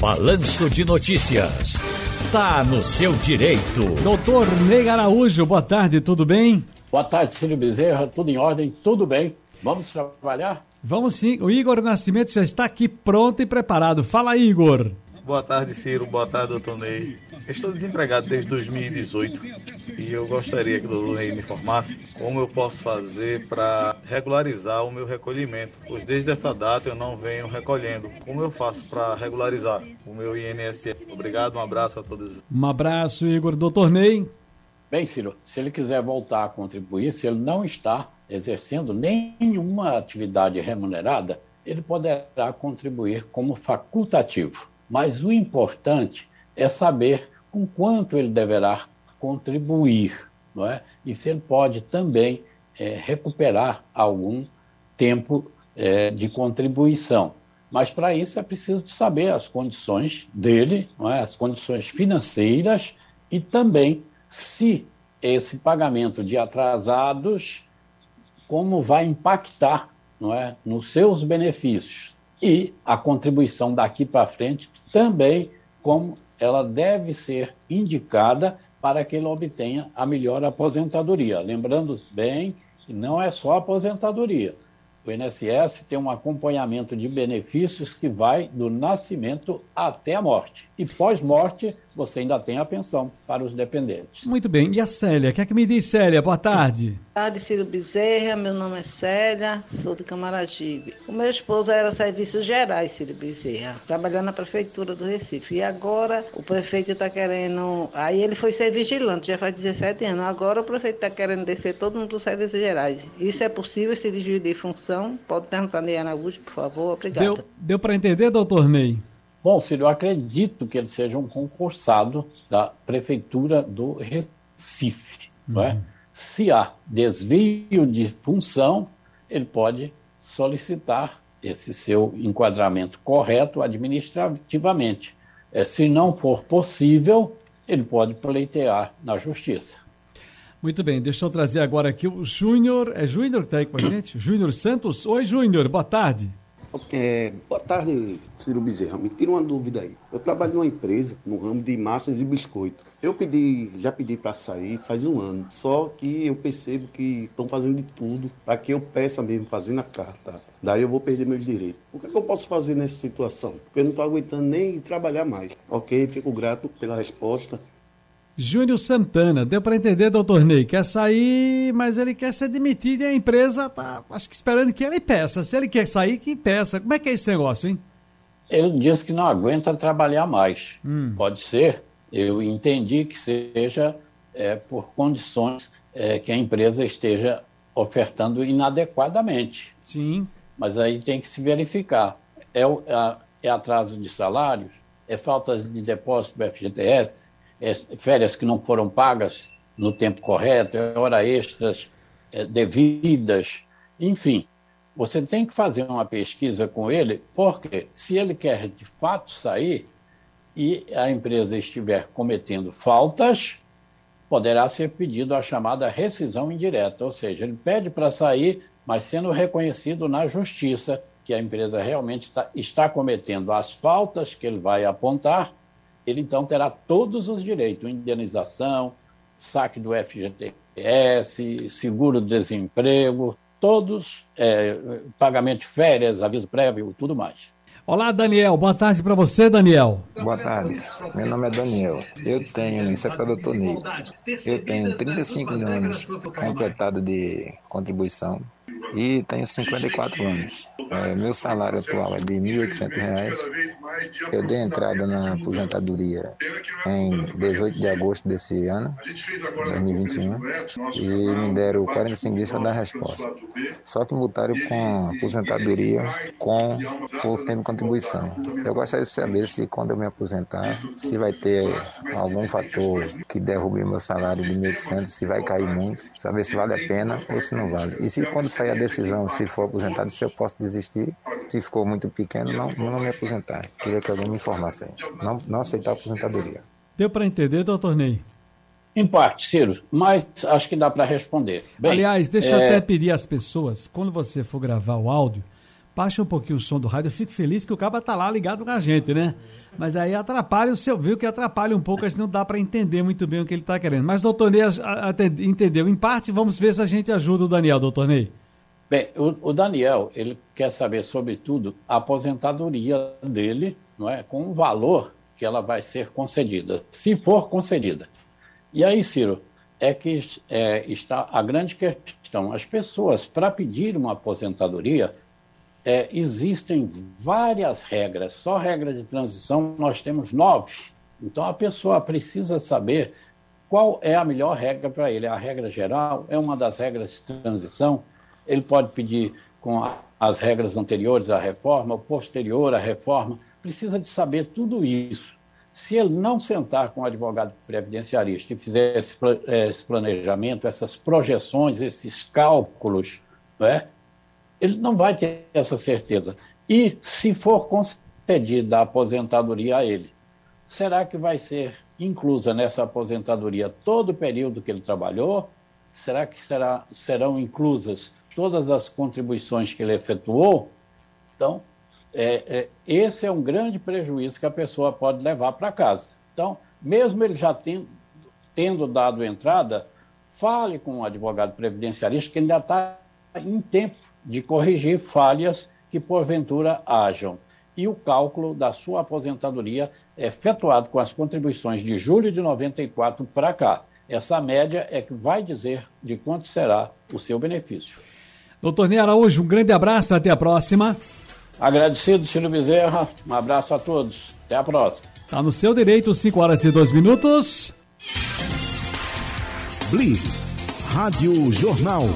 Balanço de Notícias. Tá no seu direito. Doutor Ney Araújo, boa tarde, tudo bem? Boa tarde, Cílio Bezerra, tudo em ordem, tudo bem. Vamos trabalhar? Vamos sim. O Igor Nascimento já está aqui pronto e preparado. Fala, Igor. Boa tarde, Ciro. Boa tarde, doutor Ney. Estou desempregado desde 2018 e eu gostaria que o doutor Ney me informasse como eu posso fazer para regularizar o meu recolhimento, pois desde essa data eu não venho recolhendo. Como eu faço para regularizar o meu INSS? Obrigado, um abraço a todos. Um abraço, Igor. Doutor Ney. Bem, Ciro, se ele quiser voltar a contribuir, se ele não está exercendo nenhuma atividade remunerada, ele poderá contribuir como facultativo. Mas o importante é saber com quanto ele deverá contribuir, não é? E se ele pode também é, recuperar algum tempo é, de contribuição. Mas para isso é preciso saber as condições dele, é? as condições financeiras e também se esse pagamento de atrasados como vai impactar não é, nos seus benefícios e a contribuição daqui para frente também como ela deve ser indicada para que ele obtenha a melhor aposentadoria. Lembrando bem que não é só aposentadoria. O INSS tem um acompanhamento de benefícios que vai do nascimento até a morte. E pós-morte, você ainda tem a pensão para os dependentes. Muito bem. E a Célia? O que é que me diz, Célia? Boa tarde. Boa tarde, Ciro Bezerra. Meu nome é Célia, sou de Camaragibe. O meu esposo era serviços gerais, Ciro Bezerra, trabalhando na prefeitura do Recife. E agora o prefeito está querendo. Aí ele foi ser vigilante, já faz 17 anos. Agora o prefeito está querendo descer todo mundo dos serviços gerais. Isso é possível, se dividir função? Pode perguntar Ney Araújo, por favor. Obrigado. Deu, deu para entender, doutor Ney? Bom, Cílio, eu acredito que ele seja um concursado da Prefeitura do Recife. Uhum. Não é? Se há desvio de função, ele pode solicitar esse seu enquadramento correto administrativamente. É, se não for possível, ele pode pleitear na justiça. Muito bem, deixa eu trazer agora aqui o Júnior. É Júnior que está aí com a gente? Júnior Santos. Oi, Júnior, boa tarde. É, boa tarde, Ciro Bezerra. Me tira uma dúvida aí. Eu trabalho numa empresa no ramo de massas e biscoito. Eu pedi, já pedi para sair faz um ano. Só que eu percebo que estão fazendo de tudo para que eu peça mesmo, fazendo a carta. Daí eu vou perder meus direitos. O que, é que eu posso fazer nessa situação? Porque eu não estou aguentando nem trabalhar mais. Ok, fico grato pela resposta. Júnior Santana, deu para entender, doutor Ney, quer sair, mas ele quer ser demitido e a empresa tá, acho que esperando que ele peça. Se ele quer sair, que peça. Como é que é esse negócio, hein? Ele diz que não aguenta trabalhar mais. Hum. Pode ser. Eu entendi que seja é, por condições é, que a empresa esteja ofertando inadequadamente. Sim. Mas aí tem que se verificar. É, é atraso de salários? É falta de depósito do FGTS? É, férias que não foram pagas no tempo correto, é hora extras é, devidas, enfim. Você tem que fazer uma pesquisa com ele, porque se ele quer de fato sair e a empresa estiver cometendo faltas, poderá ser pedido a chamada rescisão indireta, ou seja, ele pede para sair, mas sendo reconhecido na justiça que a empresa realmente está, está cometendo as faltas que ele vai apontar ele então terá todos os direitos, indenização, saque do FGTS, seguro-desemprego, todos, é, pagamento de férias, aviso prévio, tudo mais. Olá, Daniel. Boa tarde para você, Daniel. Boa tarde. Meu nome é Daniel. Eu tenho, isso é para o doutor Ney. Eu tenho 35 anos completado de contribuição e tenho 54 anos. É, meu salário atual é de R$ 1.800. Eu dei entrada na aposentadoria em 18 de agosto desse ano, 2021, e me deram 45 dias para dar resposta. Só que multaram com aposentadoria com por tempo de contribuição. Eu gostaria de saber se quando eu me aposentar, se vai ter algum fator que derrube meu salário de 1.800, se vai cair muito, saber se vale a pena ou se não vale. E se quando sair a decisão, se for aposentado, se eu posso desistir, se ficou muito pequeno, não, não me aposentar. Queria que alguém me informasse aí. Não, não aceitar a aposentadoria. Deu para entender, doutor Ney? Em parte, Ciro, mas acho que dá para responder. Bem, Aliás, deixa é... eu até pedir às pessoas, quando você for gravar o áudio, baixa um pouquinho o som do rádio. Eu fico feliz que o cabo tá lá ligado com a gente, né? Mas aí atrapalha o seu, viu que atrapalha um pouco, a gente não dá para entender muito bem o que ele está querendo. Mas doutor Ney entendeu em parte, vamos ver se a gente ajuda o Daniel, doutor Ney. Bem, o, o Daniel, ele quer saber, sobretudo, a aposentadoria dele, não é? Com o valor que ela vai ser concedida, se for concedida. E aí, Ciro, é que é, está a grande questão. As pessoas, para pedir uma aposentadoria, é, existem várias regras. Só regra de transição nós temos nove. Então a pessoa precisa saber qual é a melhor regra para ele. A regra geral é uma das regras de transição. Ele pode pedir com a, as regras anteriores à reforma, posterior à reforma. Precisa de saber tudo isso. Se ele não sentar com o advogado previdenciarista e fizer esse, esse planejamento, essas projeções, esses cálculos, né, ele não vai ter essa certeza. E se for concedida a aposentadoria a ele, será que vai ser inclusa nessa aposentadoria todo o período que ele trabalhou? Será que será, serão inclusas todas as contribuições que ele efetuou? Então, é, é, esse é um grande prejuízo que a pessoa pode levar para casa. Então, mesmo ele já tendo, tendo dado entrada, fale com o advogado previdenciarista que ainda está em tempo de corrigir falhas que porventura hajam. E o cálculo da sua aposentadoria é efetuado com as contribuições de julho de 94 para cá. Essa média é que vai dizer de quanto será o seu benefício. Doutor Ney Araújo, um grande abraço, até a próxima. Agradecido, Ciro Bezerra. Um abraço a todos. Até a próxima. Está no seu direito, 5 horas e 2 minutos. Blitz, Rádio Jornal.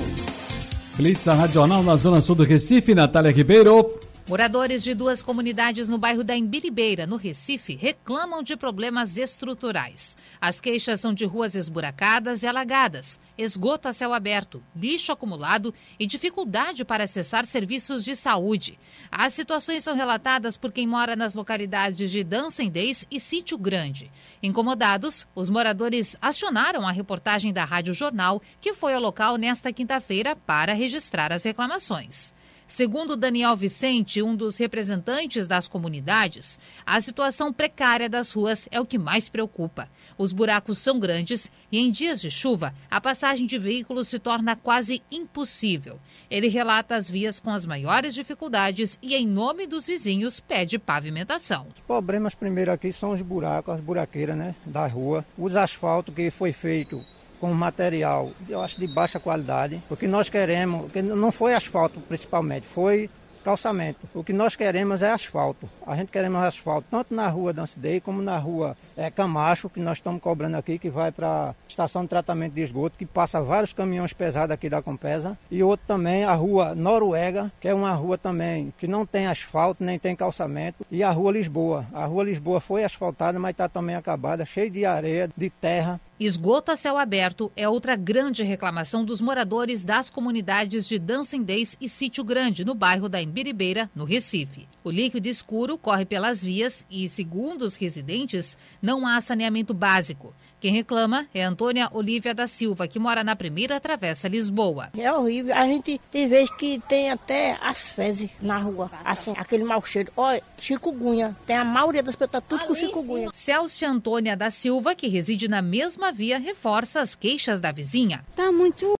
Blitz da Rádio Jornal na Zona Sul do Recife, Natália Ribeiro. Moradores de duas comunidades no bairro da Embiribeira, no Recife, reclamam de problemas estruturais. As queixas são de ruas esburacadas e alagadas, esgoto a céu aberto, lixo acumulado e dificuldade para acessar serviços de saúde. As situações são relatadas por quem mora nas localidades de Dancendês e Sítio Grande. Incomodados, os moradores acionaram a reportagem da Rádio Jornal, que foi ao local nesta quinta-feira para registrar as reclamações. Segundo Daniel Vicente, um dos representantes das comunidades, a situação precária das ruas é o que mais preocupa. Os buracos são grandes e, em dias de chuva, a passagem de veículos se torna quase impossível. Ele relata as vias com as maiores dificuldades e, em nome dos vizinhos, pede pavimentação. Os problemas primeiro aqui são os buracos, as buraqueiras né, da rua, os asfaltos que foi feito com material, eu acho de baixa qualidade. O que nós queremos, que não foi asfalto principalmente, foi calçamento. O que nós queremos é asfalto. A gente queremos asfalto tanto na rua Dancidei como na rua é, Camacho, que nós estamos cobrando aqui, que vai para a estação de tratamento de esgoto, que passa vários caminhões pesados aqui da Compesa. E outro também, a rua Noruega, que é uma rua também que não tem asfalto, nem tem calçamento. E a rua Lisboa. A rua Lisboa foi asfaltada, mas está também acabada, cheia de areia, de terra. Esgoto a céu aberto é outra grande reclamação dos moradores das comunidades de Dancendês e Sítio Grande, no bairro da Embiribeira, no Recife. O líquido escuro corre pelas vias e, segundo os residentes, não há saneamento básico. Quem reclama é Antônia Olívia da Silva, que mora na primeira travessa Lisboa. É horrível. A gente tem vezes que tem até as fezes na rua. Assim, aquele mau cheiro. Olha, chikungunya. Tem a maioria das pessoas tá tudo com chikungunya. Celso Antônia da Silva, que reside na mesma via, reforça as queixas da vizinha. Tá muito